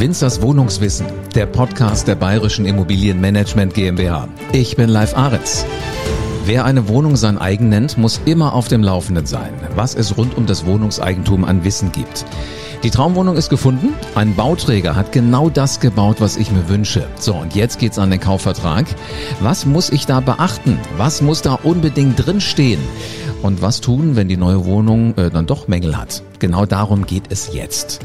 Winzers Wohnungswissen, der Podcast der Bayerischen Immobilienmanagement GmbH. Ich bin Live Ahrens. Wer eine Wohnung sein eigen nennt, muss immer auf dem Laufenden sein, was es rund um das Wohnungseigentum an Wissen gibt. Die Traumwohnung ist gefunden. Ein Bauträger hat genau das gebaut, was ich mir wünsche. So, und jetzt geht's an den Kaufvertrag. Was muss ich da beachten? Was muss da unbedingt drinstehen? Und was tun, wenn die neue Wohnung äh, dann doch Mängel hat? Genau darum geht es jetzt.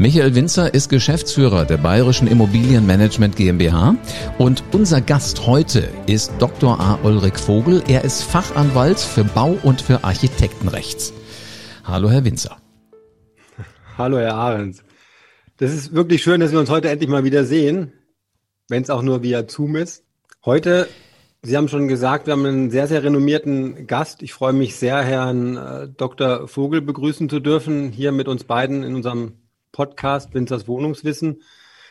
Michael Winzer ist Geschäftsführer der Bayerischen Immobilienmanagement GmbH und unser Gast heute ist Dr. A. Ulrich Vogel. Er ist Fachanwalt für Bau und für Architektenrechts. Hallo, Herr Winzer. Hallo, Herr Ahrens. Das ist wirklich schön, dass wir uns heute endlich mal wieder sehen, wenn es auch nur via Zoom ist. Heute, Sie haben schon gesagt, wir haben einen sehr, sehr renommierten Gast. Ich freue mich sehr, Herrn äh, Dr. Vogel begrüßen zu dürfen, hier mit uns beiden in unserem Podcast Winzers Wohnungswissen.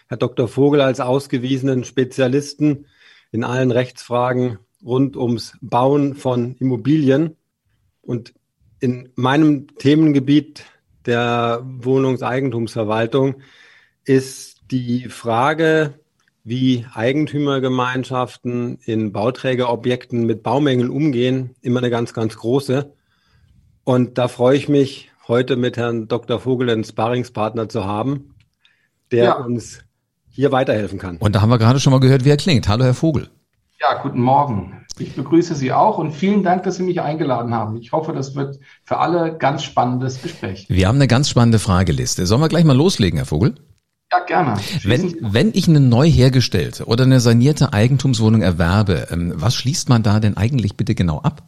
Herr Dr. Vogel als ausgewiesenen Spezialisten in allen Rechtsfragen rund ums Bauen von Immobilien. Und in meinem Themengebiet der Wohnungseigentumsverwaltung ist die Frage, wie Eigentümergemeinschaften in Bauträgerobjekten mit Baumängeln umgehen, immer eine ganz, ganz große. Und da freue ich mich, heute mit Herrn Dr. Vogel einen Sparringspartner zu haben, der ja. uns hier weiterhelfen kann. Und da haben wir gerade schon mal gehört, wie er klingt. Hallo, Herr Vogel. Ja, guten Morgen. Ich begrüße Sie auch und vielen Dank, dass Sie mich eingeladen haben. Ich hoffe, das wird für alle ganz spannendes Gespräch. Wir haben eine ganz spannende Frageliste. Sollen wir gleich mal loslegen, Herr Vogel? Ja, gerne. Wenn, wenn ich eine neu hergestellte oder eine sanierte Eigentumswohnung erwerbe, ähm, was schließt man da denn eigentlich bitte genau ab?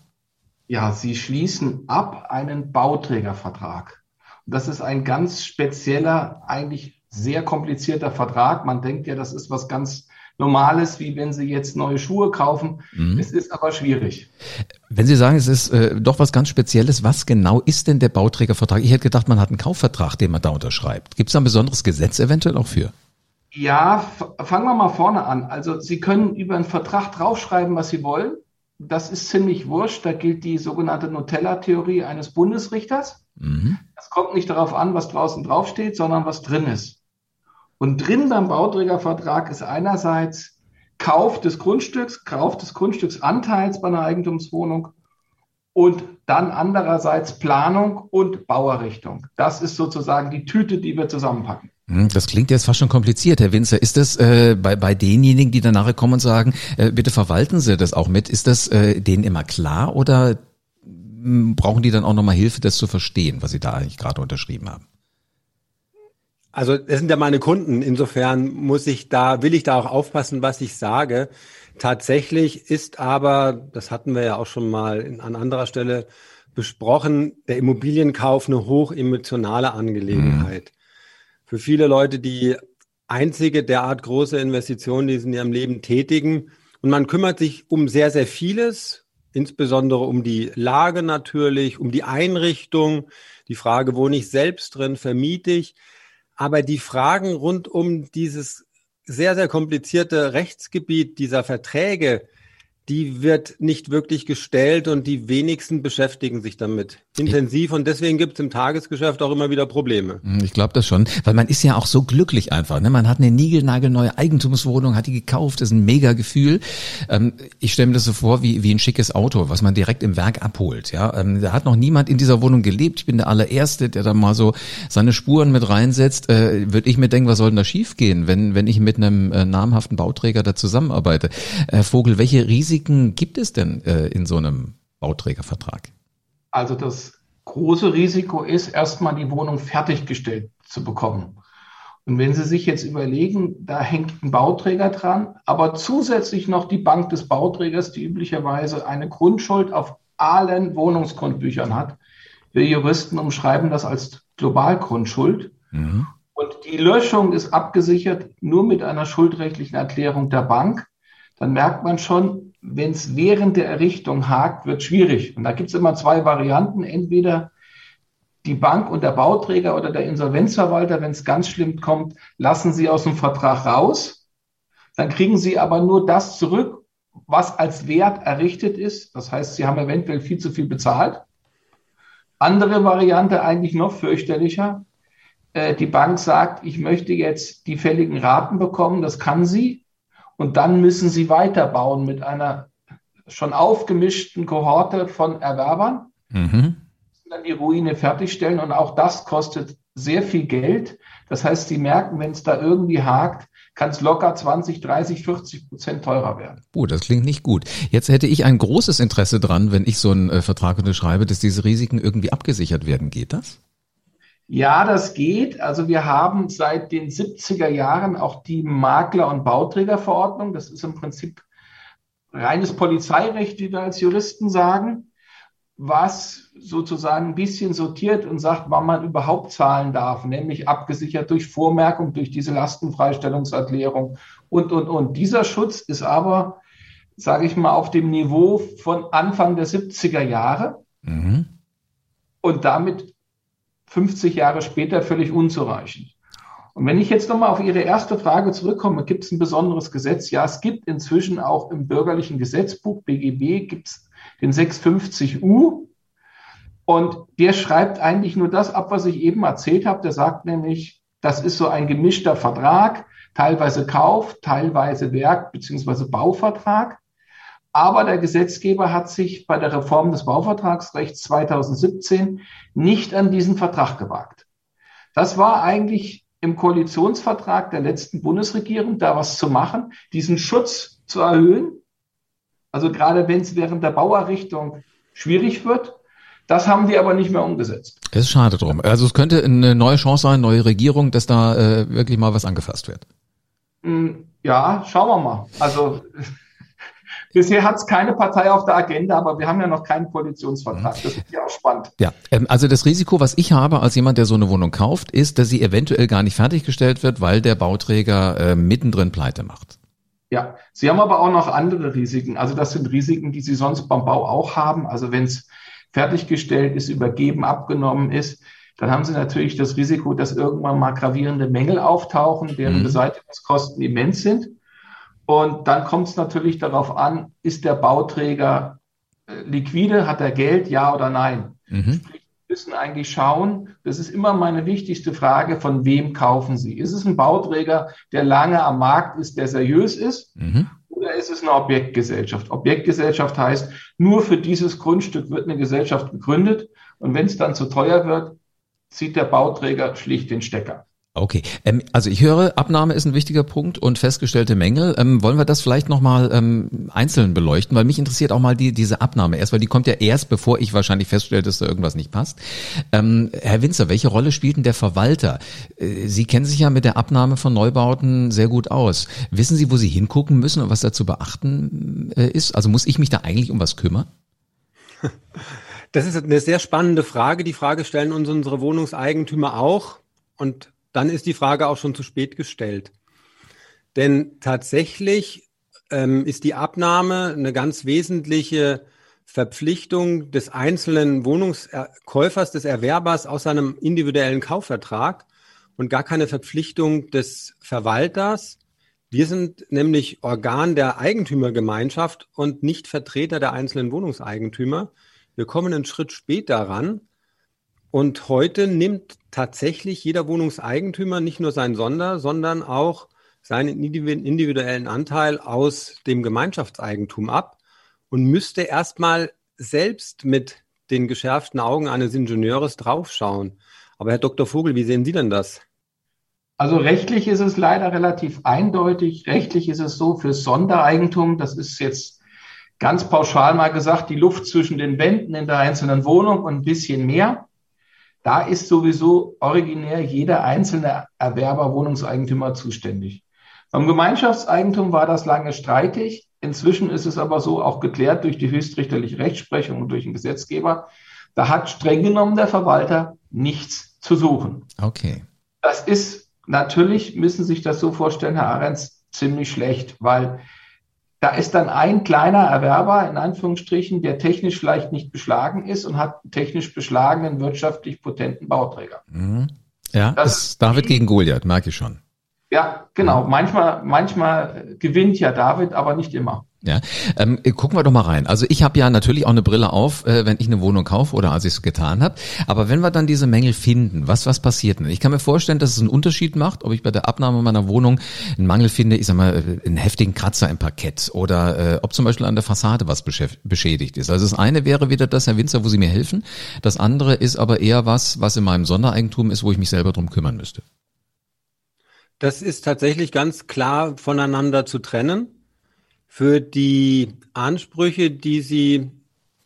Ja, Sie schließen ab einen Bauträgervertrag. Und das ist ein ganz spezieller, eigentlich sehr komplizierter Vertrag. Man denkt ja, das ist was ganz Normales, wie wenn Sie jetzt neue Schuhe kaufen. Mhm. Es ist aber schwierig. Wenn Sie sagen, es ist äh, doch was ganz Spezielles, was genau ist denn der Bauträgervertrag? Ich hätte gedacht, man hat einen Kaufvertrag, den man da unterschreibt. Gibt es da ein besonderes Gesetz eventuell auch für? Ja, fangen wir mal vorne an. Also Sie können über einen Vertrag draufschreiben, was Sie wollen. Das ist ziemlich wurscht. Da gilt die sogenannte Nutella-Theorie eines Bundesrichters. Mhm. Es kommt nicht darauf an, was draußen draufsteht, sondern was drin ist. Und drin beim Bauträgervertrag ist einerseits Kauf des Grundstücks, Kauf des Grundstücksanteils bei einer Eigentumswohnung und dann andererseits Planung und Bauerrichtung. Das ist sozusagen die Tüte, die wir zusammenpacken. Hm, das klingt jetzt fast schon kompliziert, Herr Winzer. Ist das äh, bei, bei denjenigen, die dann nachher kommen und sagen, äh, bitte verwalten Sie das auch mit, ist das äh, denen immer klar oder hm, brauchen die dann auch nochmal Hilfe, das zu verstehen, was Sie da eigentlich gerade unterschrieben haben? Also das sind ja meine Kunden. Insofern muss ich da, will ich da auch aufpassen, was ich sage. Tatsächlich ist aber, das hatten wir ja auch schon mal an anderer Stelle besprochen, der Immobilienkauf eine hochemotionale Angelegenheit. Mhm. Für viele Leute die einzige derart große Investition, die sie in ihrem Leben tätigen. Und man kümmert sich um sehr, sehr vieles, insbesondere um die Lage natürlich, um die Einrichtung, die Frage, wohne ich selbst drin, vermiete ich. Aber die Fragen rund um dieses sehr, sehr komplizierte Rechtsgebiet dieser Verträge, die wird nicht wirklich gestellt und die wenigsten beschäftigen sich damit intensiv und deswegen gibt es im Tagesgeschäft auch immer wieder Probleme. Hm, ich glaube das schon, weil man ist ja auch so glücklich einfach. Ne? Man hat eine niegelnagelneue Eigentumswohnung, hat die gekauft, das ist ein mega Gefühl. Ähm, ich stelle mir das so vor wie, wie ein schickes Auto, was man direkt im Werk abholt. Ja, ähm, Da hat noch niemand in dieser Wohnung gelebt. Ich bin der allererste, der da mal so seine Spuren mit reinsetzt. Äh, Würde ich mir denken, was soll denn da schiefgehen, wenn, wenn ich mit einem äh, namhaften Bauträger da zusammenarbeite? Herr Vogel, welche Risiken Risiken gibt es denn äh, in so einem Bauträgervertrag? Also das große Risiko ist, erstmal die Wohnung fertiggestellt zu bekommen. Und wenn Sie sich jetzt überlegen, da hängt ein Bauträger dran, aber zusätzlich noch die Bank des Bauträgers, die üblicherweise eine Grundschuld auf allen Wohnungsgrundbüchern hat. Wir Juristen umschreiben das als Globalgrundschuld. Mhm. Und die Löschung ist abgesichert nur mit einer schuldrechtlichen Erklärung der Bank. Dann merkt man schon, wenn es während der Errichtung hakt, wird schwierig. Und da gibt es immer zwei Varianten. Entweder die Bank und der Bauträger oder der Insolvenzverwalter, wenn es ganz schlimm kommt, lassen sie aus dem Vertrag raus. Dann kriegen sie aber nur das zurück, was als Wert errichtet ist. Das heißt, sie haben eventuell viel zu viel bezahlt. Andere Variante, eigentlich noch fürchterlicher. äh, die Bank sagt, ich möchte jetzt die fälligen Raten bekommen, das kann sie. Und dann müssen sie weiterbauen mit einer schon aufgemischten Kohorte von Erwerbern. Mhm. Dann die Ruine fertigstellen und auch das kostet sehr viel Geld. Das heißt, sie merken, wenn es da irgendwie hakt, kann es locker 20, 30, 40 Prozent teurer werden. Oh, das klingt nicht gut. Jetzt hätte ich ein großes Interesse dran, wenn ich so einen äh, Vertrag unterschreibe, dass diese Risiken irgendwie abgesichert werden. Geht das? Ja, das geht. Also wir haben seit den 70er Jahren auch die Makler- und Bauträgerverordnung. Das ist im Prinzip reines Polizeirecht, wie wir als Juristen sagen, was sozusagen ein bisschen sortiert und sagt, wann man überhaupt zahlen darf, nämlich abgesichert durch Vormerkung, durch diese Lastenfreistellungserklärung und, und, und. Dieser Schutz ist aber, sage ich mal, auf dem Niveau von Anfang der 70er Jahre. Mhm. Und damit 50 Jahre später völlig unzureichend. Und wenn ich jetzt nochmal auf Ihre erste Frage zurückkomme, gibt es ein besonderes Gesetz? Ja, es gibt inzwischen auch im bürgerlichen Gesetzbuch BGB gibt es den 650U. Und der schreibt eigentlich nur das ab, was ich eben erzählt habe. Der sagt nämlich, das ist so ein gemischter Vertrag, teilweise Kauf, teilweise Werk beziehungsweise Bauvertrag. Aber der Gesetzgeber hat sich bei der Reform des Bauvertragsrechts 2017 nicht an diesen Vertrag gewagt. Das war eigentlich im Koalitionsvertrag der letzten Bundesregierung, da was zu machen, diesen Schutz zu erhöhen. Also gerade wenn es während der Bauerrichtung schwierig wird. Das haben die aber nicht mehr umgesetzt. Es ist schade drum. Also es könnte eine neue Chance sein, neue Regierung, dass da äh, wirklich mal was angefasst wird. Hm, ja, schauen wir mal. Also Bisher hat es keine Partei auf der Agenda, aber wir haben ja noch keinen Koalitionsvertrag. Das ist ja auch spannend. Ja, ähm, also das Risiko, was ich habe als jemand, der so eine Wohnung kauft, ist, dass sie eventuell gar nicht fertiggestellt wird, weil der Bauträger äh, mittendrin pleite macht. Ja, Sie haben aber auch noch andere Risiken. Also das sind Risiken, die Sie sonst beim Bau auch haben. Also wenn es fertiggestellt ist, übergeben, abgenommen ist, dann haben Sie natürlich das Risiko, dass irgendwann mal gravierende Mängel auftauchen, deren mhm. Beseitigungskosten immens sind. Und dann kommt es natürlich darauf an, ist der Bauträger äh, liquide, hat er Geld, ja oder nein? Mhm. Sprich, wir müssen eigentlich schauen, das ist immer meine wichtigste Frage, von wem kaufen Sie? Ist es ein Bauträger, der lange am Markt ist, der seriös ist? Mhm. Oder ist es eine Objektgesellschaft? Objektgesellschaft heißt, nur für dieses Grundstück wird eine Gesellschaft gegründet. Und wenn es dann zu teuer wird, zieht der Bauträger schlicht den Stecker. Okay, ähm, also ich höre, Abnahme ist ein wichtiger Punkt und festgestellte Mängel. Ähm, wollen wir das vielleicht nochmal ähm, einzeln beleuchten? Weil mich interessiert auch mal die, diese Abnahme erst, weil die kommt ja erst, bevor ich wahrscheinlich feststelle, dass da irgendwas nicht passt. Ähm, Herr Winzer, welche Rolle spielt denn der Verwalter? Äh, Sie kennen sich ja mit der Abnahme von Neubauten sehr gut aus. Wissen Sie, wo Sie hingucken müssen und was da zu beachten äh, ist? Also muss ich mich da eigentlich um was kümmern? Das ist eine sehr spannende Frage. Die Frage stellen uns unsere Wohnungseigentümer auch. Und dann ist die Frage auch schon zu spät gestellt. Denn tatsächlich ähm, ist die Abnahme eine ganz wesentliche Verpflichtung des einzelnen Wohnungskäufers, des Erwerbers aus seinem individuellen Kaufvertrag und gar keine Verpflichtung des Verwalters. Wir sind nämlich Organ der Eigentümergemeinschaft und nicht Vertreter der einzelnen Wohnungseigentümer. Wir kommen einen Schritt später ran. Und heute nimmt tatsächlich jeder Wohnungseigentümer nicht nur seinen Sonder, sondern auch seinen individuellen Anteil aus dem Gemeinschaftseigentum ab und müsste erstmal selbst mit den geschärften Augen eines Ingenieurs draufschauen. Aber Herr Dr. Vogel, wie sehen Sie denn das? Also rechtlich ist es leider relativ eindeutig. Rechtlich ist es so für Sondereigentum, das ist jetzt ganz pauschal mal gesagt, die Luft zwischen den Wänden in der einzelnen Wohnung und ein bisschen mehr. Da ist sowieso originär jeder einzelne Erwerber, Wohnungseigentümer zuständig. Beim Gemeinschaftseigentum war das lange streitig. Inzwischen ist es aber so auch geklärt durch die höchstrichterliche Rechtsprechung und durch den Gesetzgeber. Da hat streng genommen der Verwalter nichts zu suchen. Okay. Das ist natürlich, müssen Sie sich das so vorstellen, Herr Ahrens, ziemlich schlecht, weil da ist dann ein kleiner Erwerber, in Anführungsstrichen, der technisch vielleicht nicht beschlagen ist und hat einen technisch beschlagenen, wirtschaftlich potenten Bauträger. Mhm. Ja, das ist David gegen Goliath, merke ich schon. Ja, genau. Mhm. Manchmal, manchmal gewinnt ja David, aber nicht immer. Ja, ähm, gucken wir doch mal rein. Also ich habe ja natürlich auch eine Brille auf, äh, wenn ich eine Wohnung kaufe oder als ich es getan habe. Aber wenn wir dann diese Mängel finden, was was passiert denn? Ich kann mir vorstellen, dass es einen Unterschied macht, ob ich bei der Abnahme meiner Wohnung einen Mangel finde, ich sag mal, äh, einen heftigen Kratzer im Parkett oder äh, ob zum Beispiel an der Fassade was beschädigt ist. Also das eine wäre wieder das, Herr Winzer, wo Sie mir helfen. Das andere ist aber eher was, was in meinem Sondereigentum ist, wo ich mich selber drum kümmern müsste. Das ist tatsächlich ganz klar voneinander zu trennen für die Ansprüche, die Sie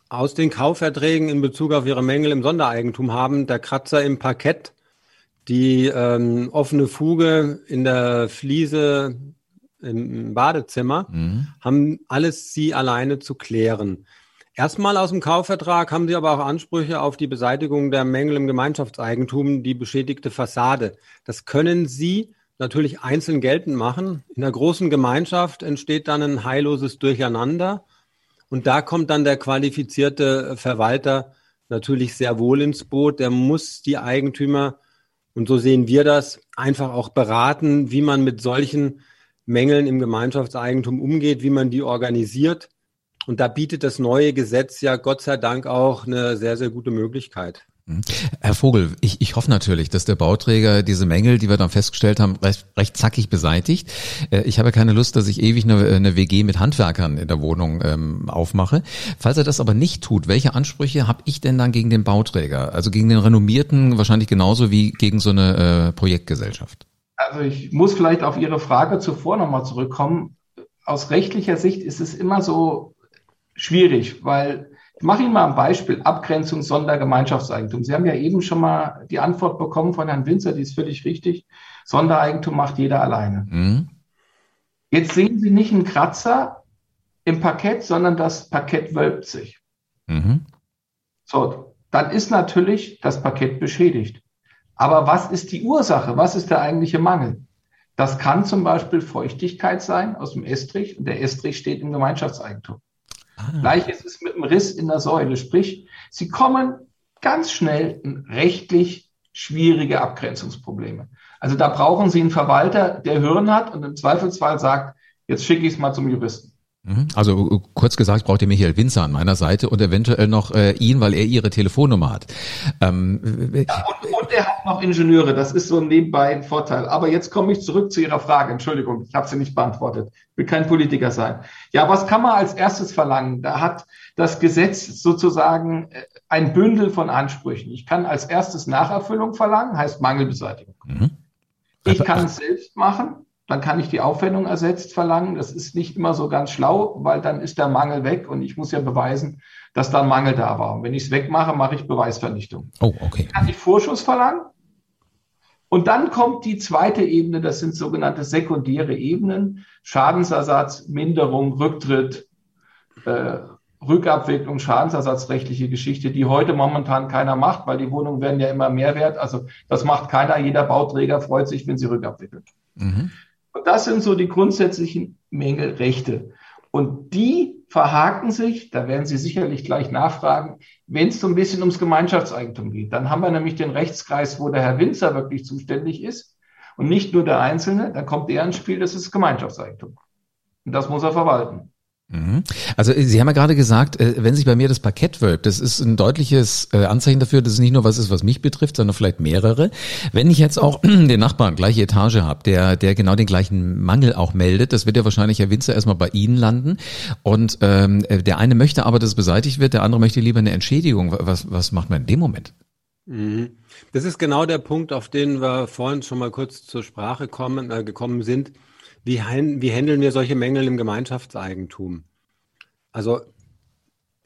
aus den Kaufverträgen in Bezug auf Ihre Mängel im Sondereigentum haben, der Kratzer im Parkett, die ähm, offene Fuge in der Fliese im Badezimmer, mhm. haben alles Sie alleine zu klären. Erstmal aus dem Kaufvertrag haben Sie aber auch Ansprüche auf die Beseitigung der Mängel im Gemeinschaftseigentum, die beschädigte Fassade. Das können Sie natürlich einzeln geltend machen. In der großen Gemeinschaft entsteht dann ein heilloses Durcheinander. Und da kommt dann der qualifizierte Verwalter natürlich sehr wohl ins Boot. Der muss die Eigentümer, und so sehen wir das, einfach auch beraten, wie man mit solchen Mängeln im Gemeinschaftseigentum umgeht, wie man die organisiert. Und da bietet das neue Gesetz ja Gott sei Dank auch eine sehr, sehr gute Möglichkeit. Mhm. Herr Vogel, ich, ich hoffe natürlich, dass der Bauträger diese Mängel, die wir dann festgestellt haben, recht, recht zackig beseitigt. Äh, ich habe keine Lust, dass ich ewig eine, eine WG mit Handwerkern in der Wohnung ähm, aufmache. Falls er das aber nicht tut, welche Ansprüche habe ich denn dann gegen den Bauträger? Also gegen den renommierten wahrscheinlich genauso wie gegen so eine äh, Projektgesellschaft? Also ich muss vielleicht auf Ihre Frage zuvor nochmal zurückkommen. Aus rechtlicher Sicht ist es immer so schwierig, weil ich mache Ihnen mal ein Beispiel, Abgrenzung Sondergemeinschaftseigentum. Sie haben ja eben schon mal die Antwort bekommen von Herrn Winzer, die ist völlig richtig. Sondereigentum macht jeder alleine. Mhm. Jetzt sehen Sie nicht einen Kratzer im Parkett, sondern das Parkett wölbt sich. Mhm. So, dann ist natürlich das Parkett beschädigt. Aber was ist die Ursache? Was ist der eigentliche Mangel? Das kann zum Beispiel Feuchtigkeit sein aus dem Estrich und der Estrich steht im Gemeinschaftseigentum. Ah. Gleich ist es mit einem Riss in der Säule. Sprich, sie kommen ganz schnell in rechtlich schwierige Abgrenzungsprobleme. Also da brauchen Sie einen Verwalter, der Hirn hat und im Zweifelsfall sagt, jetzt schicke ich es mal zum Juristen. Mhm. Also äh, kurz gesagt braucht ihr Michael Winzer an meiner Seite und eventuell noch äh, ihn, weil er ihre Telefonnummer hat. Ähm, ja, und, und er hat noch Ingenieure, das ist so nebenbei ein Vorteil. Aber jetzt komme ich zurück zu Ihrer Frage. Entschuldigung, ich habe sie nicht beantwortet. Ich will kein Politiker sein. Ja, was kann man als erstes verlangen? Da hat das Gesetz sozusagen äh, ein Bündel von Ansprüchen. Ich kann als erstes Nacherfüllung verlangen, heißt Mangelbeseitigung. Mhm. Ich kann es selbst machen, dann kann ich die Aufwendung ersetzt verlangen. Das ist nicht immer so ganz schlau, weil dann ist der Mangel weg und ich muss ja beweisen, dass da ein Mangel da war. Und wenn ich es wegmache, mache ich Beweisvernichtung. Oh, okay. Kann ich Vorschuss verlangen? Und dann kommt die zweite Ebene, das sind sogenannte sekundäre Ebenen. Schadensersatz, Minderung, Rücktritt, äh, Rückabwicklung, Schadensersatzrechtliche Geschichte, die heute momentan keiner macht, weil die Wohnungen werden ja immer mehr wert. Also das macht keiner. Jeder Bauträger freut sich, wenn sie rückabwickeln. Mhm. Und das sind so die grundsätzlichen Mängelrechte. Und die verhaken sich, da werden Sie sicherlich gleich nachfragen, wenn es so ein bisschen ums Gemeinschaftseigentum geht. Dann haben wir nämlich den Rechtskreis, wo der Herr Winzer wirklich zuständig ist und nicht nur der Einzelne. Dann kommt er ins Spiel, das ist Gemeinschaftseigentum. Und das muss er verwalten. Mhm. Also äh, Sie haben ja gerade gesagt, äh, wenn sich bei mir das Parkett wölbt, das ist ein deutliches äh, Anzeichen dafür, dass es nicht nur was ist, was mich betrifft, sondern vielleicht mehrere. Wenn ich jetzt auch den Nachbarn gleiche Etage habe, der, der genau den gleichen Mangel auch meldet, das wird ja wahrscheinlich Herr Winzer erstmal bei Ihnen landen. Und ähm, der eine möchte aber, dass es beseitigt wird, der andere möchte lieber eine Entschädigung. Was, was macht man in dem Moment? Mhm. Das ist genau der Punkt, auf den wir vorhin schon mal kurz zur Sprache kommen, äh, gekommen sind wie, wie handeln wir solche Mängel im Gemeinschaftseigentum? Also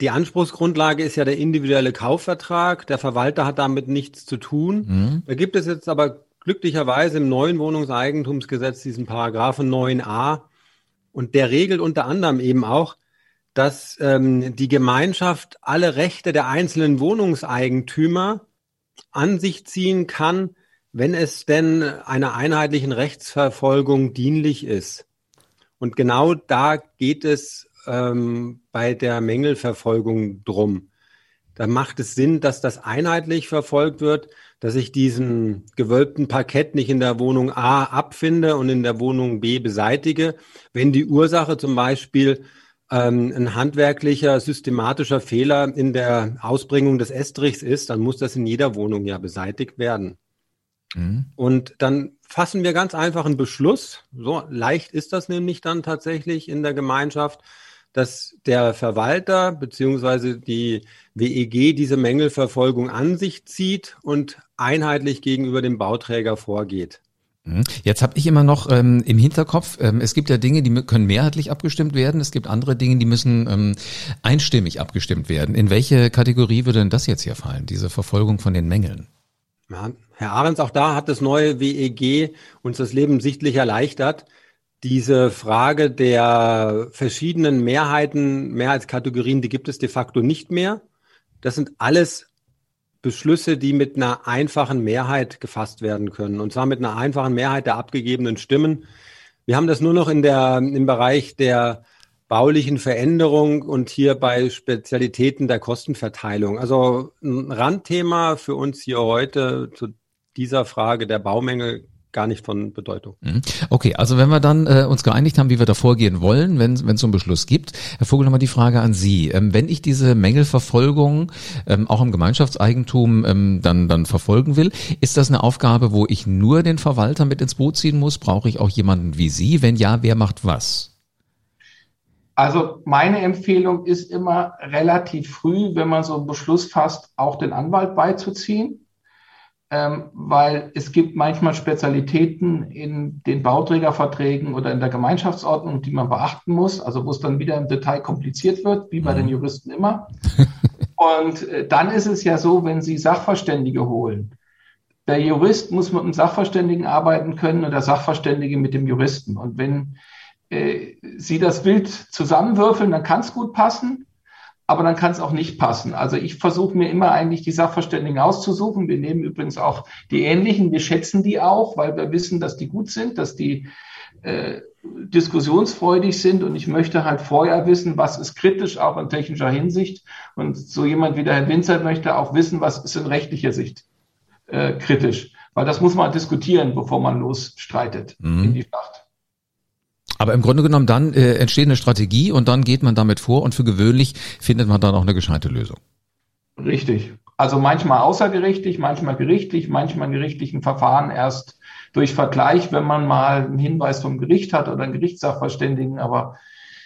die Anspruchsgrundlage ist ja der individuelle Kaufvertrag. Der Verwalter hat damit nichts zu tun. Mhm. Da gibt es jetzt aber glücklicherweise im neuen Wohnungseigentumsgesetz diesen Paragraphen 9a und der regelt unter anderem eben auch, dass ähm, die Gemeinschaft alle Rechte der einzelnen Wohnungseigentümer an sich ziehen kann, wenn es denn einer einheitlichen Rechtsverfolgung dienlich ist. Und genau da geht es ähm, bei der Mängelverfolgung drum. Da macht es Sinn, dass das einheitlich verfolgt wird, dass ich diesen gewölbten Parkett nicht in der Wohnung A abfinde und in der Wohnung B beseitige, wenn die Ursache zum Beispiel ähm, ein handwerklicher, systematischer Fehler in der Ausbringung des Estrichs ist, dann muss das in jeder Wohnung ja beseitigt werden. Mhm. Und dann fassen wir ganz einfach einen Beschluss. So leicht ist das nämlich dann tatsächlich in der Gemeinschaft, dass der Verwalter beziehungsweise die WEG diese Mängelverfolgung an sich zieht und einheitlich gegenüber dem Bauträger vorgeht. Mhm. Jetzt habe ich immer noch ähm, im Hinterkopf, ähm, es gibt ja Dinge, die können mehrheitlich abgestimmt werden, es gibt andere Dinge, die müssen ähm, einstimmig abgestimmt werden. In welche Kategorie würde denn das jetzt hier fallen, diese Verfolgung von den Mängeln? Ja, Herr Ahrens, auch da hat das neue WEG uns das Leben sichtlich erleichtert. Diese Frage der verschiedenen Mehrheiten, Mehrheitskategorien, die gibt es de facto nicht mehr. Das sind alles Beschlüsse, die mit einer einfachen Mehrheit gefasst werden können. Und zwar mit einer einfachen Mehrheit der abgegebenen Stimmen. Wir haben das nur noch in der, im Bereich der baulichen Veränderung und hier bei Spezialitäten der Kostenverteilung. Also ein Randthema für uns hier heute zu dieser Frage der Baumängel gar nicht von Bedeutung. Mhm. Okay, also wenn wir dann äh, uns geeinigt haben, wie wir da vorgehen wollen, wenn es so einen Beschluss gibt, Herr Vogel, nochmal die Frage an Sie. Ähm, wenn ich diese Mängelverfolgung ähm, auch im Gemeinschaftseigentum ähm, dann, dann verfolgen will, ist das eine Aufgabe, wo ich nur den Verwalter mit ins Boot ziehen muss? Brauche ich auch jemanden wie Sie? Wenn ja, wer macht was? Also meine Empfehlung ist immer relativ früh, wenn man so einen Beschluss fasst, auch den Anwalt beizuziehen ähm, weil es gibt manchmal Spezialitäten in den Bauträgerverträgen oder in der Gemeinschaftsordnung, die man beachten muss, also wo es dann wieder im Detail kompliziert wird, wie bei mhm. den Juristen immer. Und äh, dann ist es ja so, wenn Sie Sachverständige holen, der Jurist muss mit dem Sachverständigen arbeiten können und der Sachverständige mit dem Juristen. Und wenn äh, Sie das Bild zusammenwürfeln, dann kann es gut passen aber dann kann es auch nicht passen. Also ich versuche mir immer eigentlich die Sachverständigen auszusuchen. Wir nehmen übrigens auch die ähnlichen, wir schätzen die auch, weil wir wissen, dass die gut sind, dass die äh, diskussionsfreudig sind und ich möchte halt vorher wissen, was ist kritisch auch in technischer Hinsicht und so jemand wie der Herr Winzer möchte auch wissen, was ist in rechtlicher Sicht äh, kritisch, weil das muss man diskutieren, bevor man losstreitet mhm. in die Schlacht. Aber im Grunde genommen dann äh, entsteht eine Strategie und dann geht man damit vor und für gewöhnlich findet man dann auch eine gescheite Lösung. Richtig. Also manchmal außergerichtlich, manchmal gerichtlich, manchmal in gerichtlichen Verfahren erst durch Vergleich, wenn man mal einen Hinweis vom Gericht hat oder einen Gerichtssachverständigen. Aber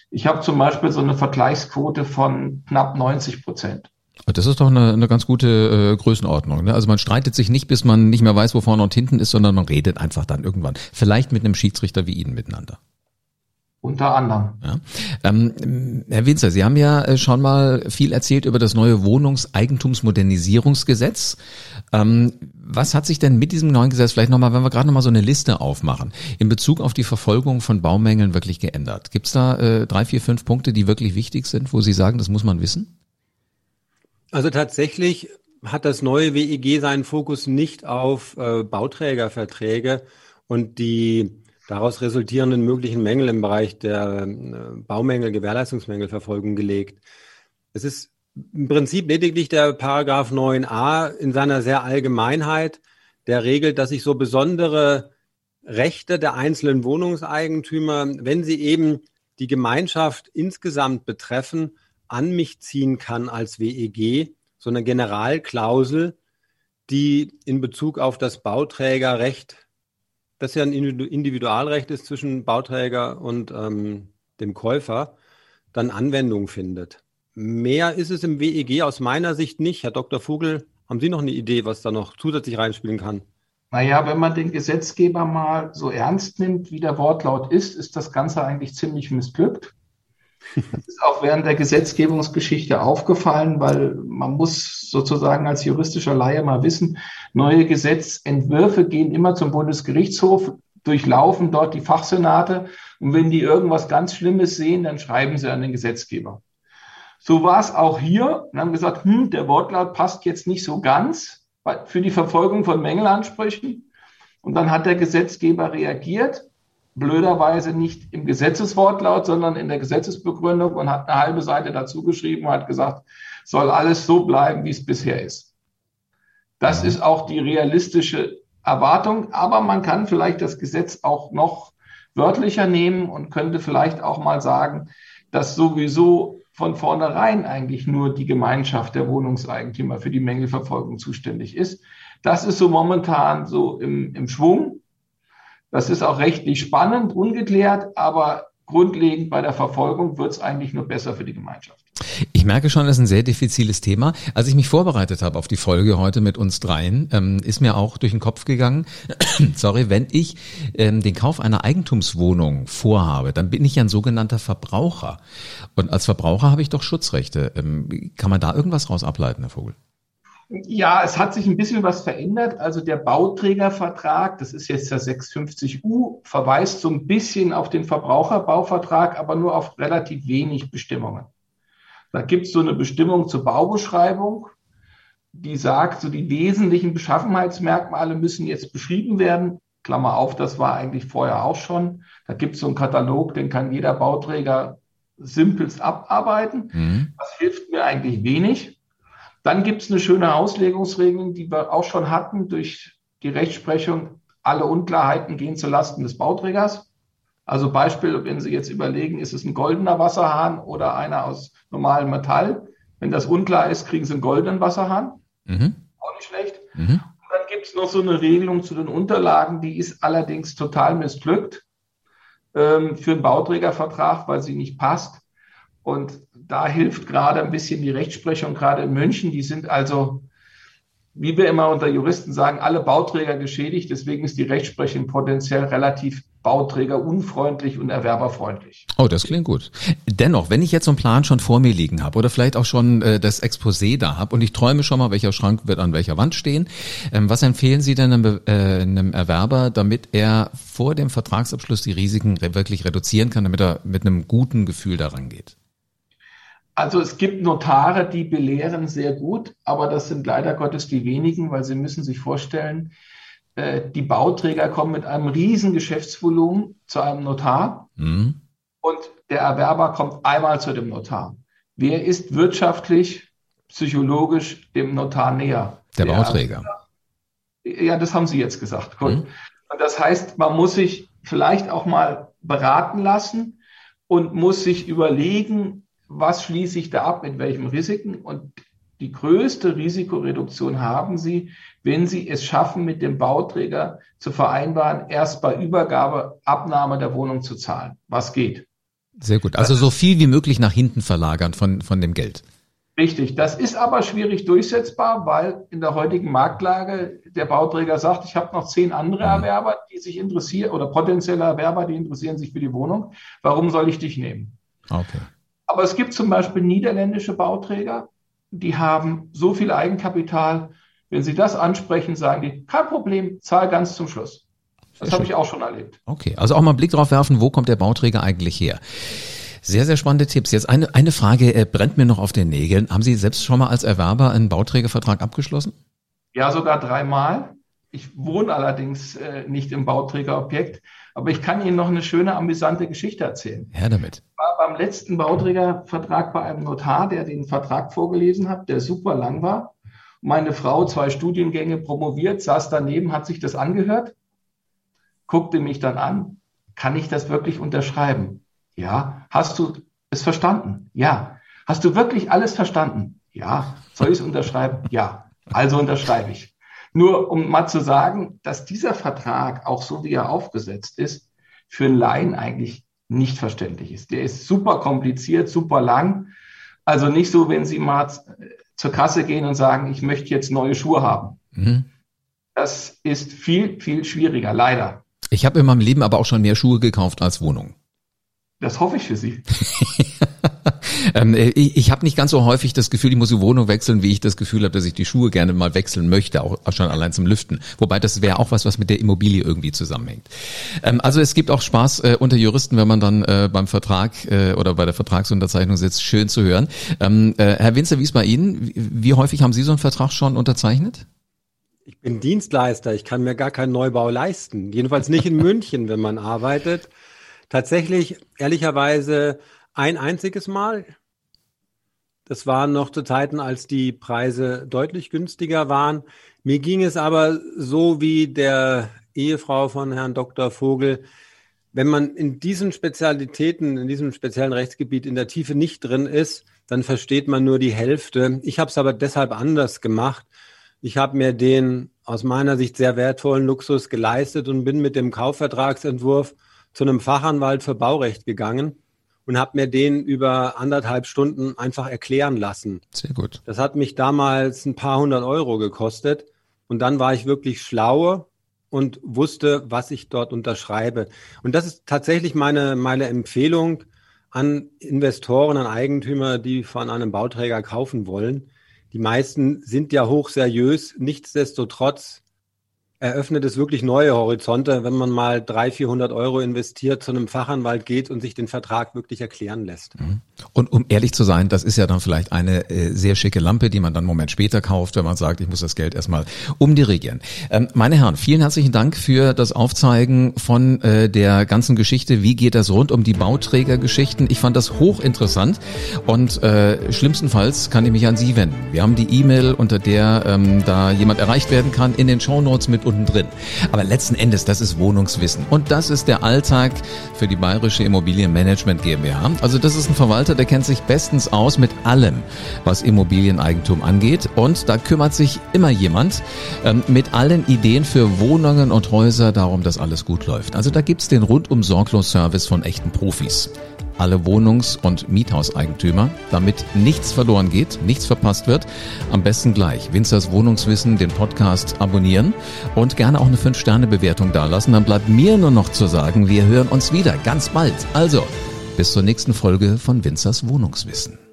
ich habe zum Beispiel so eine Vergleichsquote von knapp 90 Prozent. Das ist doch eine, eine ganz gute äh, Größenordnung. Ne? Also man streitet sich nicht, bis man nicht mehr weiß, wo vorne und hinten ist, sondern man redet einfach dann irgendwann. Vielleicht mit einem Schiedsrichter wie Ihnen miteinander. Unter anderem. Ja. Ähm, Herr Winzer, Sie haben ja äh, schon mal viel erzählt über das neue Wohnungseigentumsmodernisierungsgesetz. Ähm, was hat sich denn mit diesem neuen Gesetz vielleicht nochmal, wenn wir gerade nochmal so eine Liste aufmachen, in Bezug auf die Verfolgung von Baumängeln wirklich geändert? Gibt es da äh, drei, vier, fünf Punkte, die wirklich wichtig sind, wo Sie sagen, das muss man wissen? Also tatsächlich hat das neue WEG seinen Fokus nicht auf äh, Bauträgerverträge und die daraus resultierenden möglichen Mängel im Bereich der äh, Baumängel, Gewährleistungsmängelverfolgung gelegt. Es ist im Prinzip lediglich der Paragraph 9a in seiner sehr Allgemeinheit, der regelt, dass sich so besondere Rechte der einzelnen Wohnungseigentümer, wenn sie eben die Gemeinschaft insgesamt betreffen, an mich ziehen kann als WEG, so eine Generalklausel, die in Bezug auf das Bauträgerrecht das ja ein Individualrecht ist zwischen Bauträger und ähm, dem Käufer, dann Anwendung findet. Mehr ist es im WEG aus meiner Sicht nicht. Herr Dr. Vogel, haben Sie noch eine Idee, was da noch zusätzlich reinspielen kann? Naja, wenn man den Gesetzgeber mal so ernst nimmt, wie der Wortlaut ist, ist das Ganze eigentlich ziemlich missglückt. Das ist auch während der Gesetzgebungsgeschichte aufgefallen, weil man muss sozusagen als juristischer Laie mal wissen, neue Gesetzentwürfe gehen immer zum Bundesgerichtshof, durchlaufen dort die Fachsenate und wenn die irgendwas ganz Schlimmes sehen, dann schreiben sie an den Gesetzgeber. So war es auch hier und haben gesagt, hm, der Wortlaut passt jetzt nicht so ganz für die Verfolgung von Mängelansprüchen. Und dann hat der Gesetzgeber reagiert blöderweise nicht im Gesetzeswortlaut, sondern in der Gesetzesbegründung und hat eine halbe Seite dazu geschrieben und hat gesagt, soll alles so bleiben, wie es bisher ist. Das ist auch die realistische Erwartung, aber man kann vielleicht das Gesetz auch noch wörtlicher nehmen und könnte vielleicht auch mal sagen, dass sowieso von vornherein eigentlich nur die Gemeinschaft der Wohnungseigentümer für die Mängelverfolgung zuständig ist. Das ist so momentan so im, im Schwung. Das ist auch rechtlich spannend, ungeklärt, aber grundlegend bei der Verfolgung wird es eigentlich nur besser für die Gemeinschaft. Ich merke schon, das ist ein sehr diffiziles Thema. Als ich mich vorbereitet habe auf die Folge heute mit uns dreien, ähm, ist mir auch durch den Kopf gegangen, sorry, wenn ich ähm, den Kauf einer Eigentumswohnung vorhabe, dann bin ich ja ein sogenannter Verbraucher. Und als Verbraucher habe ich doch Schutzrechte. Ähm, kann man da irgendwas raus ableiten, Herr Vogel? Ja, es hat sich ein bisschen was verändert. Also der Bauträgervertrag, das ist jetzt der 650U, verweist so ein bisschen auf den Verbraucherbauvertrag, aber nur auf relativ wenig Bestimmungen. Da gibt es so eine Bestimmung zur Baubeschreibung, die sagt, so die wesentlichen Beschaffenheitsmerkmale müssen jetzt beschrieben werden. Klammer auf, das war eigentlich vorher auch schon. Da gibt es so einen Katalog, den kann jeder Bauträger simpelst abarbeiten. Mhm. Das hilft mir eigentlich wenig. Dann gibt es eine schöne Auslegungsregel, die wir auch schon hatten durch die Rechtsprechung. Alle Unklarheiten gehen zulasten des Bauträgers. Also Beispiel, wenn Sie jetzt überlegen, ist es ein goldener Wasserhahn oder einer aus normalem Metall? Wenn das unklar ist, kriegen Sie einen goldenen Wasserhahn. Mhm. Auch nicht schlecht. Mhm. Und dann gibt es noch so eine Regelung zu den Unterlagen, die ist allerdings total missglückt ähm, für einen Bauträgervertrag, weil sie nicht passt. Und da hilft gerade ein bisschen die Rechtsprechung, gerade in München. Die sind also wie wir immer unter Juristen sagen, alle Bauträger geschädigt. Deswegen ist die Rechtsprechung potenziell relativ bauträgerunfreundlich und erwerberfreundlich. Oh, das klingt gut. Dennoch, wenn ich jetzt so einen Plan schon vor mir liegen habe oder vielleicht auch schon äh, das Exposé da habe und ich träume schon mal, welcher Schrank wird an welcher Wand stehen, ähm, was empfehlen Sie denn einem, äh, einem Erwerber, damit er vor dem Vertragsabschluss die Risiken wirklich reduzieren kann, damit er mit einem guten Gefühl daran geht? Also es gibt Notare, die belehren sehr gut, aber das sind leider Gottes die wenigen, weil Sie müssen sich vorstellen, äh, die Bauträger kommen mit einem riesen Geschäftsvolumen zu einem Notar mhm. und der Erwerber kommt einmal zu dem Notar. Wer ist wirtschaftlich, psychologisch dem Notar näher? Der, der Bauträger. Ja, das haben Sie jetzt gesagt. Gut. Mhm. Und das heißt, man muss sich vielleicht auch mal beraten lassen und muss sich überlegen, was schließe ich da ab, mit welchen Risiken. Und die größte Risikoreduktion haben Sie, wenn Sie es schaffen, mit dem Bauträger zu vereinbaren, erst bei Übergabe Abnahme der Wohnung zu zahlen. Was geht? Sehr gut. Also so viel wie möglich nach hinten verlagern von, von dem Geld. Richtig. Das ist aber schwierig durchsetzbar, weil in der heutigen Marktlage der Bauträger sagt, ich habe noch zehn andere mhm. Erwerber, die sich interessieren oder potenzielle Erwerber, die interessieren sich für die Wohnung. Warum soll ich dich nehmen? Okay. Aber es gibt zum Beispiel niederländische Bauträger, die haben so viel Eigenkapital. Wenn Sie das ansprechen, sagen die, kein Problem, zahl ganz zum Schluss. Das habe ich auch schon erlebt. Okay, also auch mal einen Blick drauf werfen, wo kommt der Bauträger eigentlich her? Sehr, sehr spannende Tipps. Jetzt eine, eine Frage äh, brennt mir noch auf den Nägeln. Haben Sie selbst schon mal als Erwerber einen Bauträgervertrag abgeschlossen? Ja, sogar dreimal. Ich wohne allerdings äh, nicht im Bauträgerobjekt, aber ich kann Ihnen noch eine schöne, amüsante Geschichte erzählen. Ja, damit. Ich war beim letzten Bauträgervertrag bei einem Notar, der den Vertrag vorgelesen hat, der super lang war. Meine Frau, zwei Studiengänge promoviert, saß daneben, hat sich das angehört, guckte mich dann an. Kann ich das wirklich unterschreiben? Ja. Hast du es verstanden? Ja. Hast du wirklich alles verstanden? Ja. Soll ich es unterschreiben? Ja. Also unterschreibe ich. Nur um mal zu sagen, dass dieser Vertrag, auch so wie er aufgesetzt ist, für einen Laien eigentlich nicht verständlich ist. Der ist super kompliziert, super lang. Also nicht so, wenn Sie mal zur Kasse gehen und sagen, ich möchte jetzt neue Schuhe haben. Mhm. Das ist viel, viel schwieriger, leider. Ich habe in meinem Leben aber auch schon mehr Schuhe gekauft als Wohnungen. Das hoffe ich für Sie. ähm, ich ich habe nicht ganz so häufig das Gefühl, ich muss die Wohnung wechseln, wie ich das Gefühl habe, dass ich die Schuhe gerne mal wechseln möchte, auch schon allein zum Lüften. Wobei das wäre auch was, was mit der Immobilie irgendwie zusammenhängt. Ähm, also es gibt auch Spaß äh, unter Juristen, wenn man dann äh, beim Vertrag äh, oder bei der Vertragsunterzeichnung sitzt, schön zu hören. Ähm, äh, Herr Winzer, wie ist bei Ihnen? Wie, wie häufig haben Sie so einen Vertrag schon unterzeichnet? Ich bin Dienstleister, ich kann mir gar keinen Neubau leisten. Jedenfalls nicht in München, wenn man arbeitet. Tatsächlich, ehrlicherweise, ein einziges Mal. Das war noch zu Zeiten, als die Preise deutlich günstiger waren. Mir ging es aber so wie der Ehefrau von Herrn Dr. Vogel. wenn man in diesen Spezialitäten, in diesem speziellen Rechtsgebiet in der Tiefe nicht drin ist, dann versteht man nur die Hälfte. Ich habe es aber deshalb anders gemacht. Ich habe mir den aus meiner Sicht sehr wertvollen Luxus geleistet und bin mit dem Kaufvertragsentwurf zu einem Fachanwalt für Baurecht gegangen und habe mir den über anderthalb Stunden einfach erklären lassen. Sehr gut. Das hat mich damals ein paar hundert Euro gekostet und dann war ich wirklich schlau und wusste, was ich dort unterschreibe. Und das ist tatsächlich meine, meine Empfehlung an Investoren, an Eigentümer, die von einem Bauträger kaufen wollen. Die meisten sind ja hochseriös. Nichtsdestotrotz eröffnet es wirklich neue Horizonte, wenn man mal 300, 400 Euro investiert, zu einem Fachanwalt geht und sich den Vertrag wirklich erklären lässt. Mhm. Und um ehrlich zu sein, das ist ja dann vielleicht eine äh, sehr schicke Lampe, die man dann einen Moment später kauft, wenn man sagt, ich muss das Geld erstmal umdirigieren. Ähm, meine Herren, vielen herzlichen Dank für das Aufzeigen von äh, der ganzen Geschichte. Wie geht das rund um die Bauträgergeschichten? Ich fand das hochinteressant und äh, schlimmstenfalls kann ich mich an Sie wenden. Wir haben die E-Mail, unter der ähm, da jemand erreicht werden kann, in den Shownotes mit unten drin. Aber letzten Endes, das ist Wohnungswissen. Und das ist der Alltag für die Bayerische Immobilienmanagement GmbH. Also das ist ein Verwalter, der kennt sich bestens aus mit allem, was Immobilieneigentum angeht. Und da kümmert sich immer jemand ähm, mit allen Ideen für Wohnungen und Häuser darum, dass alles gut läuft. Also da gibt's den rundum sorglos Service von echten Profis alle Wohnungs- und Miethauseigentümer, damit nichts verloren geht, nichts verpasst wird. Am besten gleich Winzers Wohnungswissen, den Podcast abonnieren und gerne auch eine 5-Sterne-Bewertung dalassen. Dann bleibt mir nur noch zu sagen, wir hören uns wieder ganz bald. Also, bis zur nächsten Folge von Winzers Wohnungswissen.